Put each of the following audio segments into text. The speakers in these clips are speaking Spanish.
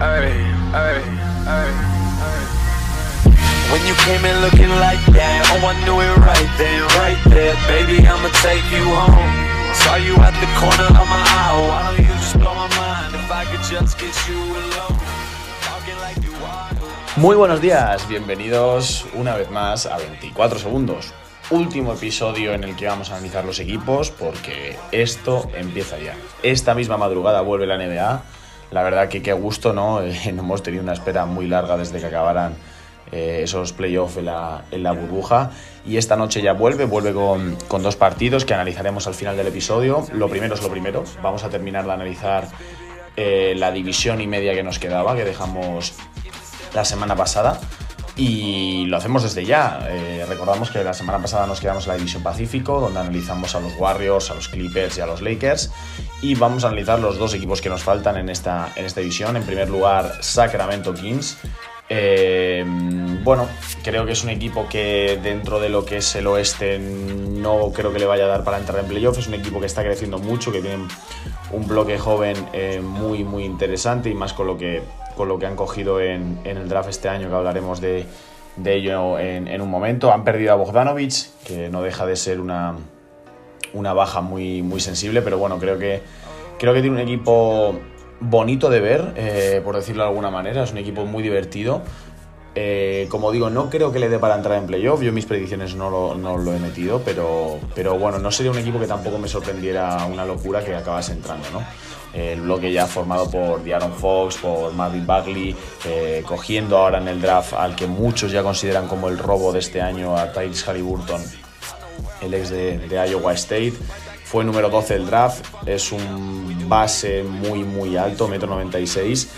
ay, ay, ay, When you came in looking like that, oh I knew it right then, right there, baby I'ma take you home. Saw you at the corner of my eye, why don't you just blow my mind if I could just get you alone? Talking like you are. Muy buenos días, bienvenidos una vez más a 24 segundos. Último episodio en el que vamos a analizar los equipos porque esto empieza ya. Esta misma madrugada vuelve la NBA. La verdad que qué gusto, ¿no? Eh, hemos tenido una espera muy larga desde que acabaran eh, esos playoffs en la, en la, burbuja. Y esta noche ya vuelve, vuelve con, con, dos partidos que analizaremos al final del episodio. Lo primero es lo primero. Vamos a terminar de analizar eh, la división y media que nos quedaba, que dejamos la semana pasada. Y lo hacemos desde ya. Recordamos que la semana pasada nos quedamos en la División Pacífico, donde analizamos a los Warriors, a los Clippers y a los Lakers. Y vamos a analizar los dos equipos que nos faltan en esta, en esta división. En primer lugar, Sacramento Kings. Eh, bueno, creo que es un equipo que dentro de lo que es el oeste no creo que le vaya a dar para entrar en playoffs. Es un equipo que está creciendo mucho, que tiene un bloque joven eh, muy, muy interesante y más con lo que con lo que han cogido en, en el draft este año, que hablaremos de, de ello en, en, un momento. Han perdido a Bogdanovic, que no deja de ser una, una baja muy, muy sensible, pero bueno, creo que, creo que tiene un equipo bonito de ver, eh, por decirlo de alguna manera, es un equipo muy divertido. Eh, como digo, no creo que le dé para entrar en playoff. Yo mis predicciones no lo, no lo, he metido, pero, pero bueno, no sería un equipo que tampoco me sorprendiera una locura que acabase entrando, ¿no? el bloque ya formado por Diaron Fox, por Marvin Bagley, eh, cogiendo ahora en el draft al que muchos ya consideran como el robo de este año a Tyrese Halliburton, el ex de, Iowa State. Fue número 12 del draft, es un base muy muy alto, metro 96,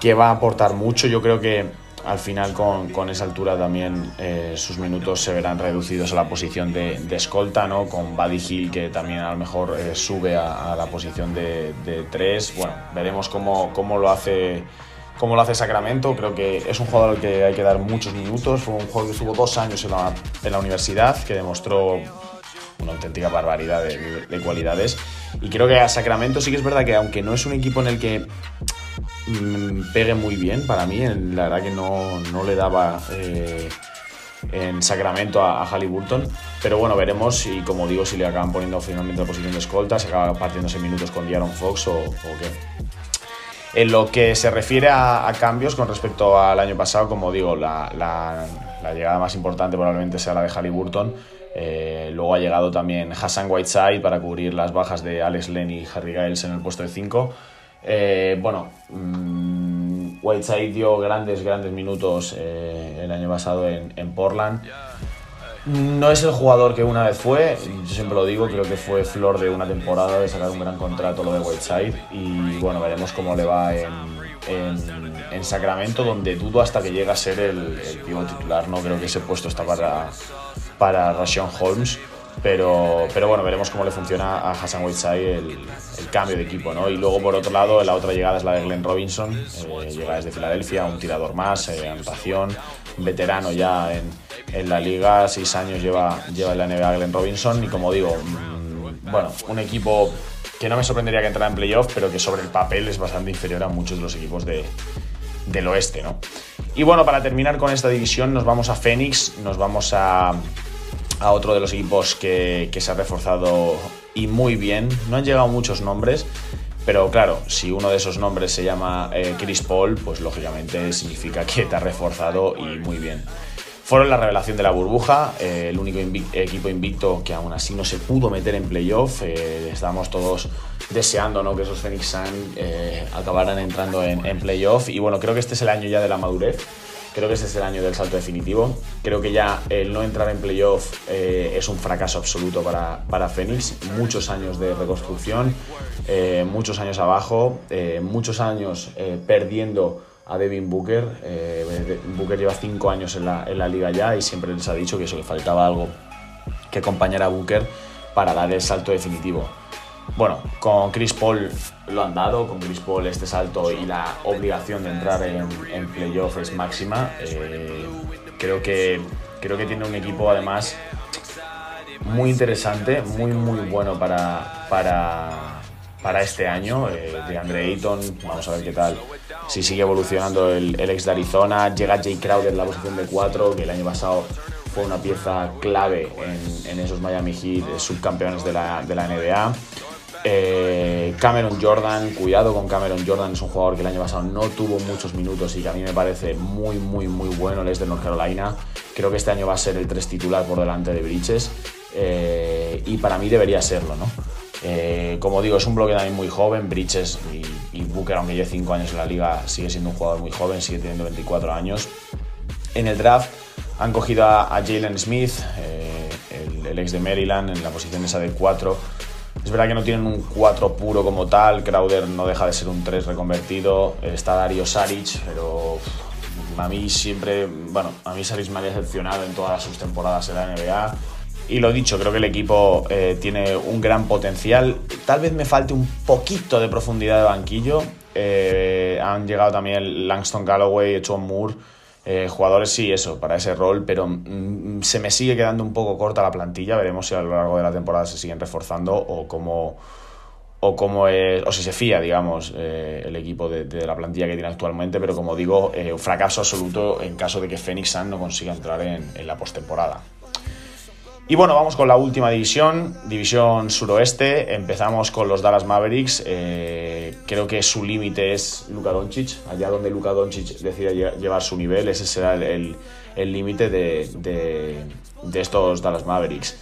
que va a aportar mucho. Yo creo que al final con, con esa altura también eh, sus minutos se verán reducidos a la posición de, escolta, ¿no? con Buddy Hill que también a lo mejor eh, sube a, a, la posición de, de, tres. Bueno, veremos cómo, cómo, lo hace, cómo lo hace Sacramento. Creo que es un jugador al que hay que dar muchos minutos. Fue un jugador que estuvo dos años en la, en la universidad, que demostró una auténtica barbaridad de, de cualidades. Y creo que a Sacramento sí que es verdad que aunque no es un equipo en el que Mm, pegue muy bien para mí. La verdad que no, no le daba eh, en Sacramento a, a Halliburton. Pero bueno, veremos y como digo, si le acaban poniendo finalmente la posición de escolta, se acaba partiéndose minutos con Diaron Fox o, o qué. En lo que se refiere a, cambios con respecto al año pasado, como digo, la, llegada más importante probablemente sea la de Halliburton. Eh, luego ha llegado también Hassan Whiteside para cubrir las bajas de Alex Len y Harry Giles en el puesto de 5. Eh, bueno, mmm, Whiteside dio grandes, grandes minutos eh, el año pasado en, Portland. No es el jugador que una vez fue, yo siempre lo digo, creo que fue flor de una temporada de sacar un gran contrato lo de Whiteside y bueno, veremos cómo le va en, en, en Sacramento, donde dudo hasta que llegue a ser el, el titular, no creo que ese puesto está para, para Rashawn Holmes. Pero, pero bueno, veremos cómo le funciona a Hassan Whiteside el, cambio de equipo, ¿no? Y luego, por otro lado, la otra llegada es la de Glenn Robinson, eh, llega desde Filadelfia, un tirador más, eh, anotación, veterano ya en, en, la liga, seis años lleva, lleva en la NBA Glenn Robinson, y como digo, mmm, bueno, un equipo que no me sorprendería que entrara en playoff, pero que sobre el papel es bastante inferior a muchos de los equipos de, del oeste, ¿no? Y bueno, para terminar con esta división, nos vamos a Phoenix, nos vamos a a otro de los equipos que, que, se ha reforzado y muy bien. No han llegado muchos nombres, pero claro, si uno de esos nombres se llama eh, Chris Paul, pues lógicamente significa que te ha reforzado y muy bien. Fueron la revelación de la burbuja, eh, el único equipo invicto que aún así no se pudo meter en playoff. Eh, estábamos todos deseando ¿no? que esos Phoenix Suns eh, acabaran entrando en, en playoff. Y bueno, creo que este es el año ya de la madurez. Creo que ese es el año del salto definitivo. Creo que ya el no entrar en playoff eh, es un fracaso absoluto para, para Phoenix. Muchos años de reconstrucción, eh, muchos años abajo, eh, muchos años perdiendo a Devin Booker. Booker lleva cinco años en la, en la, liga ya y siempre les ha dicho que eso le faltaba algo que acompañara a Booker para dar el salto definitivo. Bueno, con Chris Paul lo han dado, con Chris Paul este salto y la obligación de entrar en, en playoff es máxima. Eh, creo, que, creo que tiene un equipo además muy interesante, muy muy bueno para, para, para este año. Eh, de Andre Ayton, vamos a ver qué tal si sigue evolucionando el, ex de Arizona. Llega Jay Crowder en la posición de 4, que el año pasado fue una pieza clave en, esos Miami Heat eh, subcampeones de la, de la NBA. Eh, Cameron Jordan, cuidado con Cameron Jordan, es un jugador que el año pasado no tuvo muchos minutos y que a mí me parece muy, muy, muy bueno. Él es de North Carolina. Creo que este año va a ser el 3 titular por delante de Bridges eh, y para mí debería serlo. Eh, como digo, es un bloque también muy joven. Bridges y, Booker, aunque lleve 5 años en la liga, sigue siendo un jugador muy joven, sigue teniendo 24 años. En el draft han cogido a, Jalen Smith, el, el, ex de Maryland, en la posición esa de 4 es verdad que no tienen un 4 puro como tal, Crowder no deja de ser un 3 reconvertido, está Dario Saric, pero a mí siempre, bueno, a mí Saric me ha decepcionado en todas sus temporadas en la NBA. Y lo dicho, creo que el equipo eh, tiene un gran potencial. Tal vez me falte un poquito de profundidad de banquillo. Eh, han llegado también Langston Galloway, John Moore eh, jugadores sí, eso, para ese rol, pero mm, se me sigue quedando un poco corta la plantilla. Veremos si a lo largo de la temporada se siguen reforzando o cómo, o cómo es, o si se fía, digamos, eh, el equipo de, la plantilla que tiene actualmente. Pero como digo, eh, un fracaso absoluto en caso de que Phoenix Sun no consiga entrar en, en la postemporada. Y bueno, vamos con la última división, división suroeste. Empezamos con los Dallas Mavericks. Eh, creo que su límite es Luka Doncic. Allá donde Luka Doncic decida llevar su nivel, ese será el límite de, estos Dallas Mavericks.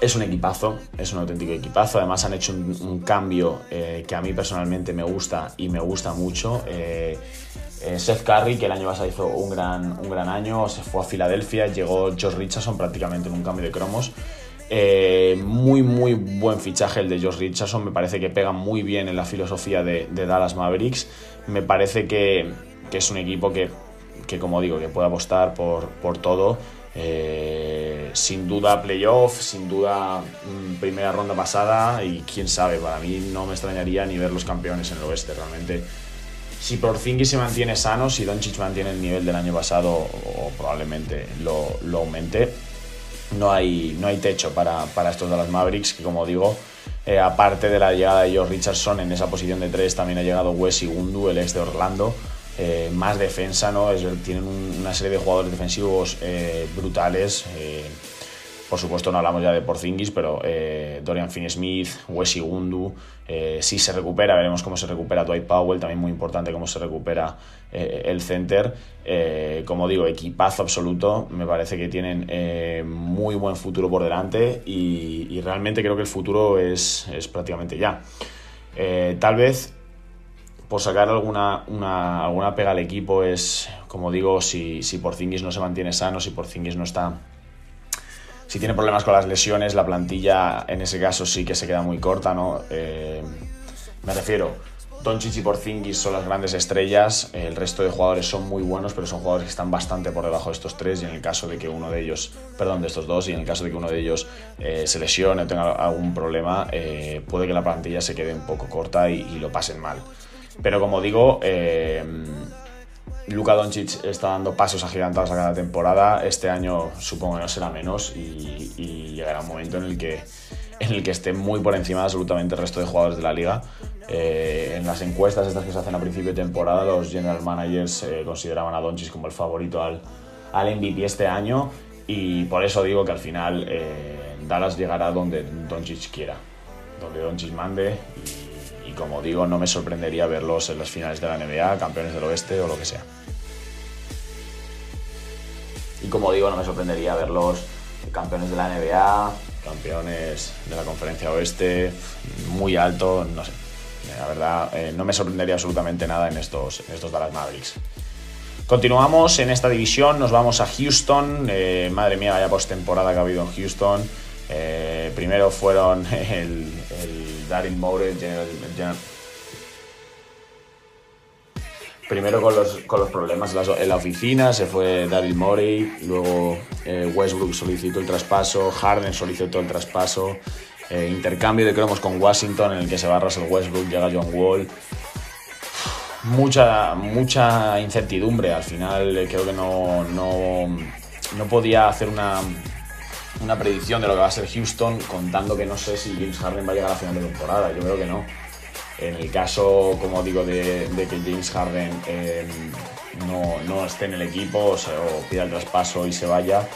Es un equipazo, es un auténtico equipazo. Además han hecho un, cambio eh, que a mí personalmente me gusta y me gusta mucho. Eh, eh, Seth Curry, que el año pasado hizo un gran, un gran año, se fue a Filadelfia, llegó Josh Richardson prácticamente en un cambio de cromos. Eh, muy, muy buen fichaje el de Josh Richardson, me parece que pega muy bien en la filosofía de, Dallas Mavericks. Me parece que, es un equipo que, como digo, que puede apostar por, por todo. Eh, sin duda playoff, sin duda mm, primera ronda pasada y quién sabe, para mí no me extrañaría ni ver los campeones en el oeste, realmente si Porzingis se mantiene sano, si Doncic mantiene el nivel del año pasado o probablemente lo, aumente, no hay, no hay techo para, para estos Dallas Mavericks, que como digo, eh, aparte de la llegada de George Richardson, en esa posición de tres también ha llegado Wes Igundu, el ex de Orlando. Eh, más defensa, ¿no? tienen una serie de jugadores defensivos eh, brutales. Por supuesto, no hablamos ya de Porzingis, pero eh, Dorian Finney-Smith, Wesley Gundu, eh, si se recupera, veremos cómo se recupera Dwight Powell, también muy importante cómo se recupera eh, el center. como digo, equipazo absoluto, me parece que tienen muy buen futuro por delante y, realmente creo que el futuro es, prácticamente ya. tal vez por sacar alguna, alguna pega al equipo es, como digo, si, si Porzingis no se mantiene sano, si Porzingis no está si tiene problemas con las lesiones, la plantilla en ese caso sí que se queda muy corta, ¿no? Eh, me refiero, Doncic y Porzingis son las grandes estrellas, el resto de jugadores son muy buenos, pero son jugadores que están bastante por debajo de estos tres y en el caso de que uno de ellos, perdón, de estos dos, y en el caso de que uno de ellos eh, se lesione o tenga algún problema, eh, puede que la plantilla se quede un poco corta y, y lo pasen mal. Pero como digo, Luka Doncic está dando pasos agigantados a cada temporada. Este año supongo que no será menos y, llegará un momento en el que en el que esté muy por encima de absolutamente el resto de jugadores de la liga. Eh, en las encuestas estas que se hacen a principio de temporada, los general managers eh, consideraban a Doncic como el favorito al, al MVP este año y por eso digo que al final eh, Dallas llegará donde Doncic quiera, donde Doncic mande como digo, no me sorprendería verlos en las finales de la NBA, campeones del oeste o lo que sea. Y como digo, no me sorprendería verlos campeones de la NBA, campeones de la conferencia oeste, muy alto, no sé. La verdad, eh, no me sorprendería absolutamente nada en estos, estos Dallas Mavericks. Continuamos en esta división, nos vamos a Houston. Eh, madre mía, vaya postemporada que ha habido en Houston. Eh, primero fueron el, el Daryl Morey, Primero con los, con los problemas en la, oficina, se fue Daryl Morey, luego eh, Westbrook solicitó el traspaso, Harden solicitó el traspaso, eh, intercambio de cromos con Washington en el que se va Russell Westbrook, llega John Wall. Mucha, mucha incertidumbre, al final eh, creo que no, no, no podía hacer una, una predicción de lo que va a ser Houston contando que no sé si James Harden va a llegar a la final de temporada, yo creo que no. En el caso, como digo, de, que James Harden em, no, esté en el equipo o, pida el traspaso y se vaya,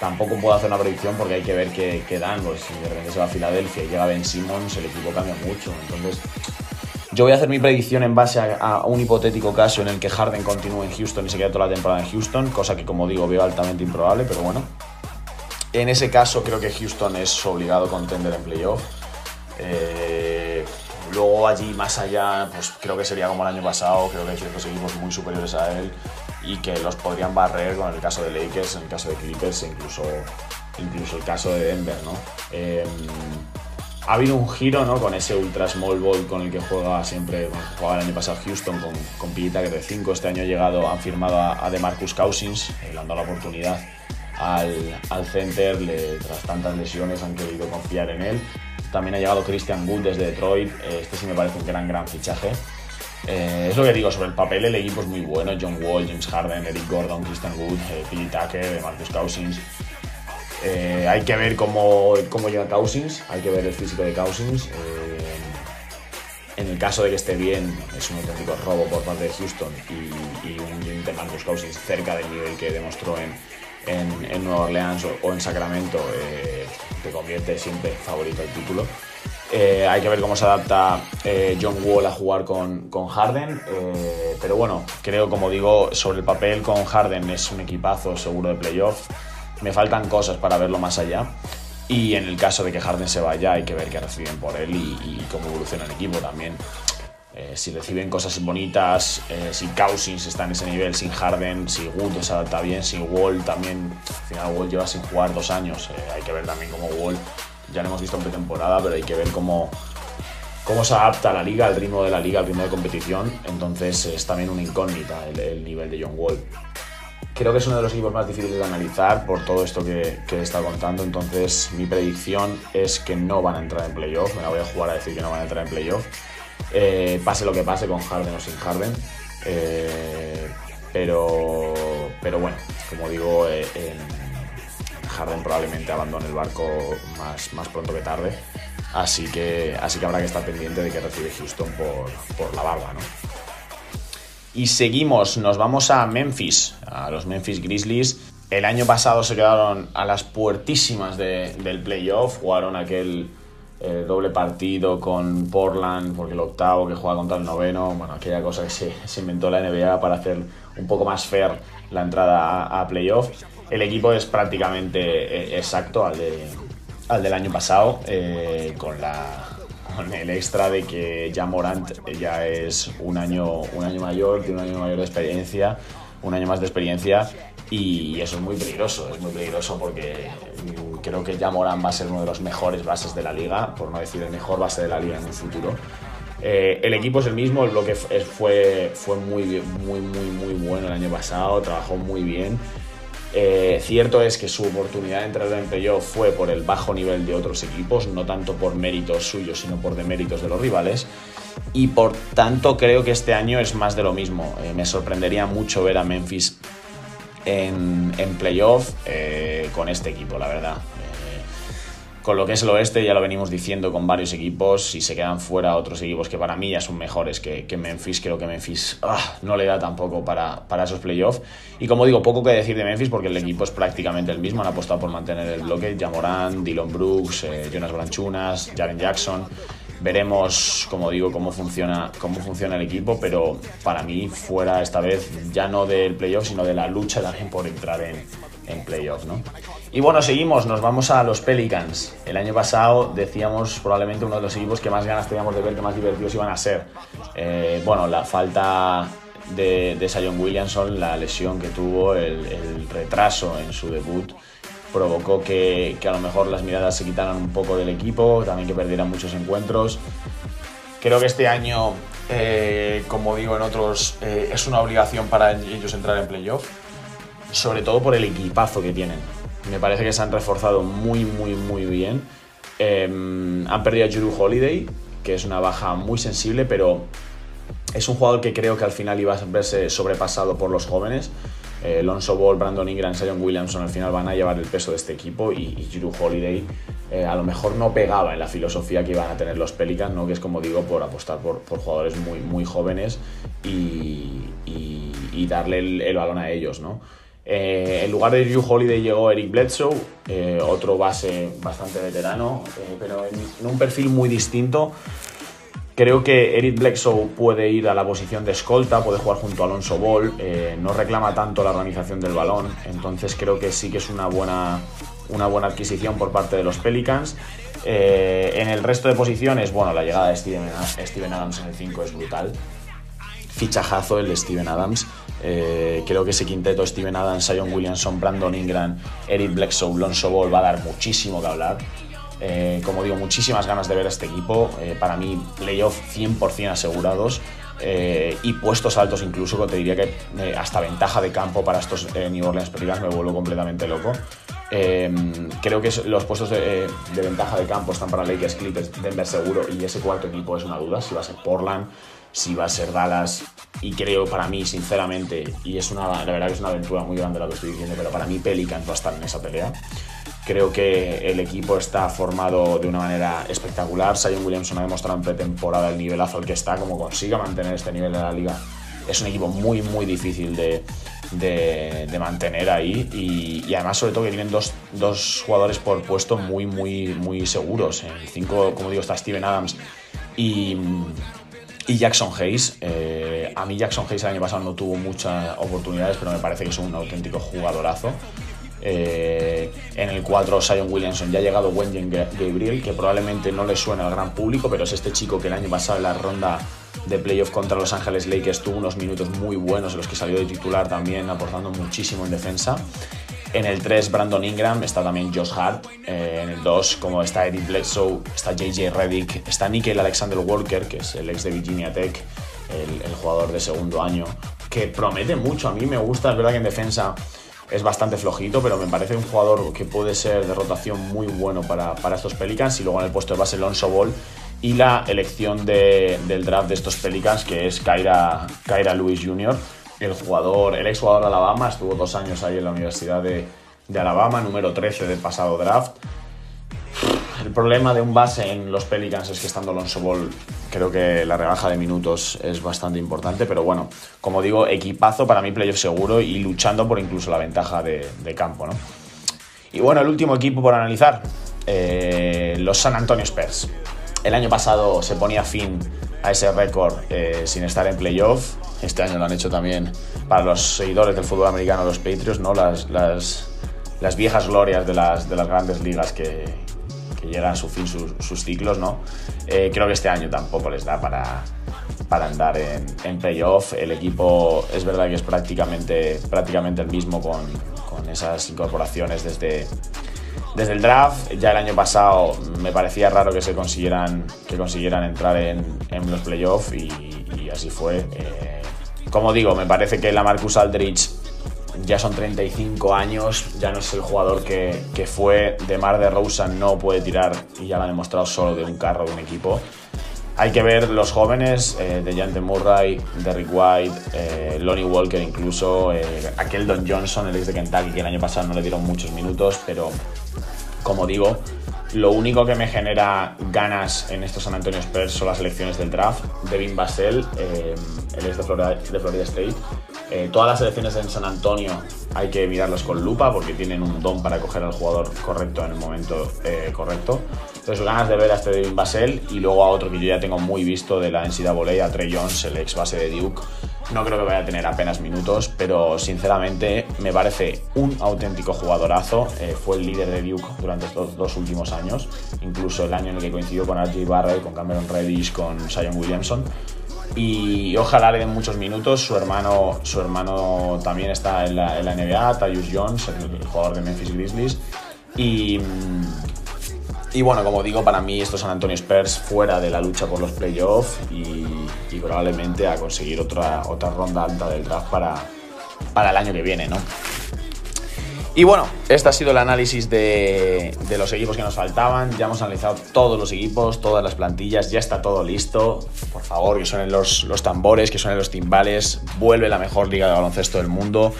tampoco puedo hacer una predicción porque hay que ver qué, dan. Pues si de repente se va a Filadelfia y llega Ben Simmons, el equipo cambia mucho. Entonces, yo voy a hacer mi predicción en base a, un hipotético caso en el que Harden continúe en Houston y se quede toda la temporada en Houston, cosa que como digo veo altamente improbable, pero bueno. En ese caso creo que Houston es obligado a contender en playoff. Eh, luego allí más allá, pues creo que sería como el año pasado, creo que hay ciertos equipos muy superiores a él y que los podrían barrer con el caso de Lakers, en el caso de Clippers e incluso, incluso el caso de Denver, ¿no? Em, ha habido un giro ¿no? con ese ultra small ball con el que juega siempre, jugaba el año pasado Houston con, con Pillita que de 5, este año ha llegado, han firmado a, DeMarcus Cousins, eh, le han dado la oportunidad al, al center, tras tantas lesiones han querido confiar en él. También ha llegado Christian Wood desde Detroit, eh, este sí me parece un gran, gran fichaje. Eh, es lo que digo, sobre el papel el equipo es muy bueno, John Wall, James Harden, Eric Gordon, Christian Wood, eh, Billy Tucker, Marcus Cousins. Eh, hay que ver cómo, cómo llega Cousins, hay que ver el físico de Cousins. en el caso de que esté bien, es un auténtico robo por parte de Houston y, y un Marcus Cousins cerca del nivel que demostró en, en, Nueva Orleans o, en Sacramento, te convierte siempre favorito al título. Eh, hay que ver cómo se adapta eh, John Wall a jugar con, Harden. Eh, pero bueno, creo, como digo, sobre el papel con Harden es un equipazo seguro de playoff. Me faltan cosas para verlo más allá. Y en el caso de que Harden se vaya, hay que ver qué reciben por él y, cómo evoluciona el equipo también. Si reciben cosas bonitas, si Cousins está en ese nivel, sin Harden, si Wood se adapta bien, si Wall también. Al final, Wall lleva sin jugar dos años. hay que ver también cómo Wall ya lo hemos visto en pretemporada, pero hay que ver cómo, cómo se adapta la liga, al ritmo de la liga, al ritmo de competición. Entonces es también una incógnita el, nivel de John Wall. Creo que es uno de los equipos más difíciles de analizar por todo esto que, que estado contando. Entonces mi predicción es que no van a entrar en playoff. Me la voy a jugar a decir que no van a entrar en playoff. Eh, pase lo que pase con Harden o sin Harden. Eh, pero, pero bueno, como digo, eh, Harden probablemente abandone el barco más, más pronto que tarde. Así que, así que habrá que estar pendiente de que recibe Houston por, la barba, ¿no? Y seguimos, nos vamos a Memphis, a los Memphis Grizzlies. El año pasado se quedaron a las puertísimas del playoff, jugaron aquel eh, doble partido con Portland, porque el octavo que juega contra el noveno, bueno, aquella cosa que se, inventó la NBA para hacer un poco más fair la entrada a, a playoff. El equipo es prácticamente eh, exacto al, al del año pasado, eh, con, la, con el extra de que ya Morant ya es un año, un año mayor, tiene un año mayor de experiencia, un año más de experiencia y eso es muy peligroso, es muy peligroso porque creo que ya Morant va a ser uno de los mejores bases de la liga, por no decir el mejor base de la liga en un futuro. Eh, el equipo es el mismo, el bloque fue, fue muy, muy, muy, muy bueno el año pasado, trabajó muy bien eh, cierto es que su oportunidad de entrar en playoff fue por el bajo nivel de otros equipos, no tanto por méritos suyos, sino por deméritos de los rivales. Y por tanto creo que este año es más de lo mismo. Eh, me sorprendería mucho ver a Memphis en, playoff eh, con este equipo, la verdad con lo que es el oeste, ya lo venimos diciendo con varios equipos, si se quedan fuera otros equipos que para mí ya son mejores que, Memphis, creo que Memphis ah, no le da tampoco para, para esos playoffs. Y como digo, poco que decir de Memphis porque el equipo es prácticamente el mismo, han apostado por mantener el bloque, Jamoran, Dylan Brooks, eh, Jonas Branchunas, Jaren Jackson. Veremos, como digo, cómo funciona, cómo funciona el equipo, pero para mí fuera esta vez ya no del playoff, sino de la lucha también por entrar en, en playoff, ¿no? Y bueno, seguimos, nos vamos a los Pelicans. El año pasado decíamos probablemente uno de los equipos que más ganas teníamos de ver, que más divertidos iban a ser. Eh, bueno, la falta de, de Sion Williamson, la lesión que tuvo, el, retraso en su debut, provocó que, a lo mejor las miradas se quitaran un poco del equipo, también que perdieran muchos encuentros. Creo que este año, eh, como digo en otros, eh, es una obligación para ellos entrar en playoff sobre todo por el equipazo que tienen. Me parece que se han reforzado muy, muy, muy bien. Em, han perdido a Juru Holiday, que es una baja muy sensible, pero es un jugador que creo que al final iba a verse sobrepasado por los jóvenes. Eh, Alonso Ball, Brandon Ingram, Zion Williamson al final van a llevar el peso de este equipo y, Drew Holiday eh, a lo mejor no pegaba en la filosofía que iban a tener los Pelicans, ¿no? que es como digo, por apostar por, por jugadores muy, muy jóvenes y darle el, el, balón a ellos. ¿no? Eh, en lugar de Drew Holiday llegó Eric Bledsoe, eh, otro base bastante veterano, eh, pero en, un perfil muy distinto. Creo que Eric Bledsoe puede ir a la posición de escolta, puede jugar junto a Alonso Ball, no reclama tanto la organización del balón, entonces creo que sí que es una buena, una buena adquisición por parte de los Pelicans. En el resto de posiciones, bueno, la llegada de Steven, Steven Adams en el 5 es brutal. Fichajazo el de Steven Adams. Eh, creo que ese quinteto, Steven Adams, Zion Williamson, Brandon Ingram, Eric Bledsoe, Alonso Ball, va a dar muchísimo que hablar. Eh, como digo, muchísimas ganas de ver a este equipo. Eh, para mí, playoff 100% asegurados. Y puestos altos incluso, te diría que hasta ventaja de campo para estos New Orleans Pelicans me vuelvo completamente loco. creo que los puestos de, de, ventaja de campo están para Lakers, Clippers, Denver seguro y ese cuarto equipo es una duda si va a ser Portland, si va a ser Dallas y creo para mí sinceramente y es una la verdad que es una aventura muy grande lo que estoy diciendo pero para mí Pelicans va a estar en esa pelea Creo que el equipo está formado de una manera espectacular. Zion Williamson ha demostrado en pretemporada el nivelazo al que está, como consiga mantener este nivel de la liga. Es un equipo muy, muy difícil de, de, de mantener ahí y, y, además sobre todo que tienen dos, dos, jugadores por puesto muy, muy, muy seguros. En el 5, como digo, está Steven Adams y, y Jackson Hayes. Eh, a mí Jackson Hayes el año pasado no tuvo muchas oportunidades, pero me parece que es un auténtico jugadorazo. Eh, en el 4 Zion Williamson ya ha llegado Wenjen Gabriel, que probablemente no le suena al gran público, pero es este chico que el año pasado en la ronda de playoff contra Los Ángeles Lakers tuvo unos minutos muy buenos en los que salió de titular también, aportando muchísimo en defensa. En el 3 Brandon Ingram, está también Josh Hart. Eh, en el 2 como está Eddie Bledsoe, está JJ Redick, está Nickel Alexander Walker, que es el ex de Virginia Tech, el, jugador de segundo año, que promete mucho. A mí me gusta, es verdad que en defensa es bastante flojito, pero me parece un jugador que puede ser de rotación muy bueno para, para estos Pelicans. Y luego en el puesto de base Alonso Ball y la elección de, del draft de estos Pelicans, que es Kyra, Kyra Lewis Jr., el jugador, el ex jugador de Alabama, estuvo dos años ahí en la Universidad de, Alabama, número 13 del pasado draft. El problema de un base en los Pelicans es que estando Alonso Ball, creo que la rebaja de minutos es bastante importante, pero bueno, como digo, equipazo para mí, playoff seguro y luchando por incluso la ventaja de, de campo, ¿no? Y bueno, el último equipo por analizar, eh, los San Antonio Spurs. El año pasado se ponía fin a ese récord eh, sin estar en playoff. Este año lo han hecho también para los seguidores del fútbol americano, los Patriots, ¿no? Las, las, las viejas glorias de las, de las grandes ligas que, que llegan a su fin sus, sus ciclos, ¿no? Eh, creo que este año tampoco les da para, para andar en, en, playoff. El equipo es verdad que es prácticamente, prácticamente el mismo con, con esas incorporaciones desde, desde el draft. Ya el año pasado me parecía raro que se consiguieran, que consiguieran entrar en, los playoffs y, y, así fue. Eh, como digo, me parece que la Marcus Aldrich ya son 35 años, ya no es el jugador que, que fue. De Mar de Rosa no puede tirar y ya lo ha demostrado solo de un carro, de un equipo. Hay que ver los jóvenes, eh, de Jante Murray, Derrick White, eh, Lonnie Walker incluso, eh, aquel Don Johnson, el ex de Kentucky, que el año pasado no le dieron muchos minutos, pero como digo, lo único que me genera ganas en estos San Antonio Spurs son las elecciones del draft. Devin Basel, eh, el ex de Florida, de Florida State. Eh, todas las elecciones en San Antonio hay que mirarlas con lupa porque tienen un don para coger al jugador correcto en el momento eh, correcto. Entonces, ganas de ver a este Devin Basel y luego a otro que yo ya tengo muy visto de la NCAA, a Trey Jones, el ex base de Duke. No creo que vaya a tener apenas minutos, pero sinceramente me parece un auténtico jugadorazo. Eh, fue el líder de Duke durante estos dos últimos años, incluso el año en el que coincidió con RJ Barrett, con Cameron Reddish, con Zion Williamson. Y ojalá le den muchos minutos. Su hermano, su hermano también está en la, NBA, Tyus Jones, el, el jugador de Memphis Grizzlies. Y, y bueno, como digo, para mí estos San Antonio Spurs fuera de la lucha por los playoffs y, y, probablemente a conseguir otra, otra ronda alta del draft para, para el año que viene, ¿no? Y bueno, este ha sido el análisis de, los equipos que nos faltaban. Ya hemos analizado todos los equipos, todas las plantillas, ya está todo listo. Por favor, que suenen los, los tambores, que suenen los timbales. Vuelve la mejor liga de baloncesto del mundo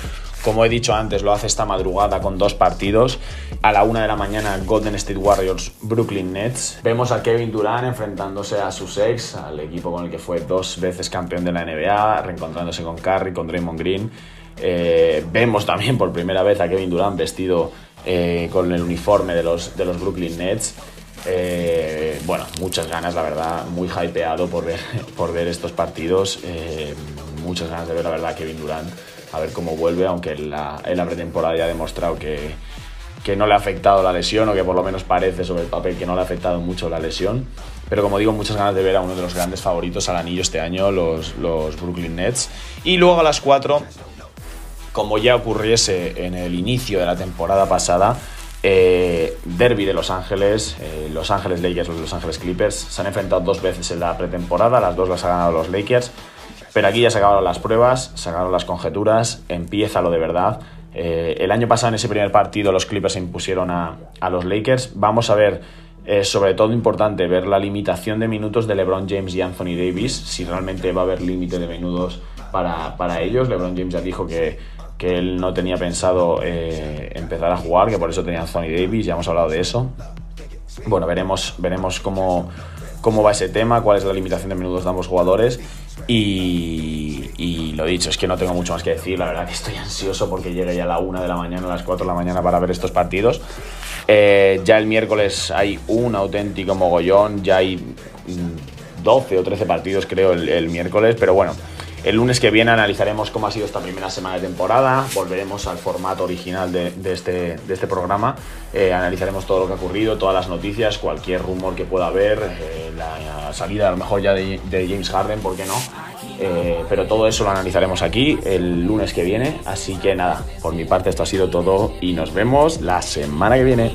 Como he dicho antes, lo hace esta madrugada con dos partidos. A la una de la mañana, Golden State Warriors, Brooklyn Nets. Vemos a Kevin Durant enfrentándose a sus ex, al equipo con el que fue dos veces campeón de la NBA, reencontrándose con Curry, con Draymond Green. Eh, vemos también por primera vez a Kevin Durant vestido eh, con el uniforme de los, de los Brooklyn Nets. Eh, bueno, muchas ganas, la verdad, muy hypeado por ver, por ver estos partidos. muchas ganas de ver, la verdad, a Kevin Durant, a ver cómo vuelve, aunque en la, en la pretemporada ya ha demostrado que, que no le ha afectado la lesión, o que por lo menos parece sobre el papel que no le ha afectado mucho la lesión. Pero como digo, muchas ganas de ver a uno de los grandes favoritos al anillo este año, los, los Brooklyn Nets. Y luego a las 4 como ya ocurriese en el inicio de la temporada pasada, eh, Derby de Los Ángeles, eh, Los Ángeles Lakers, Los Ángeles Clippers, se han enfrentado dos veces en la pretemporada, las dos las han ganado los Lakers, pero aquí ya se acabaron las pruebas, se acabaron las conjeturas, empieza lo de verdad. Eh, el año pasado en ese primer partido los Clippers se impusieron a, los Lakers. Vamos a ver, sobre todo importante, ver la limitación de minutos de LeBron James y Anthony Davis, si realmente va a haber límite de minutos para, para ellos. LeBron James ya dijo que que él no tenía pensado eh, empezar a jugar, que por eso tenía Anthony Davis, ya hemos hablado de eso. Bueno, veremos, veremos cómo, cómo va ese tema, cuál es la limitación de minutos de ambos jugadores. Y, y, lo dicho, es que no tengo mucho más que decir. La verdad que estoy ansioso porque llegue ya a la 1 de la mañana, a las 4 de la mañana para ver estos partidos. Eh, ya el miércoles hay un auténtico mogollón, ya hay 12 mm, o 13 partidos creo el, el miércoles, pero bueno, el lunes que viene analizaremos cómo ha sido esta primera semana de temporada, volveremos al formato original de, este, este, programa, eh, analizaremos todo lo que ha ocurrido, todas las noticias, cualquier rumor que pueda haber, eh, la salida a lo mejor ya de, James Harden, ¿por qué no? Eh, pero todo eso lo analizaremos aquí el lunes que viene, así que nada, por mi parte esto ha sido todo y nos vemos la semana que viene.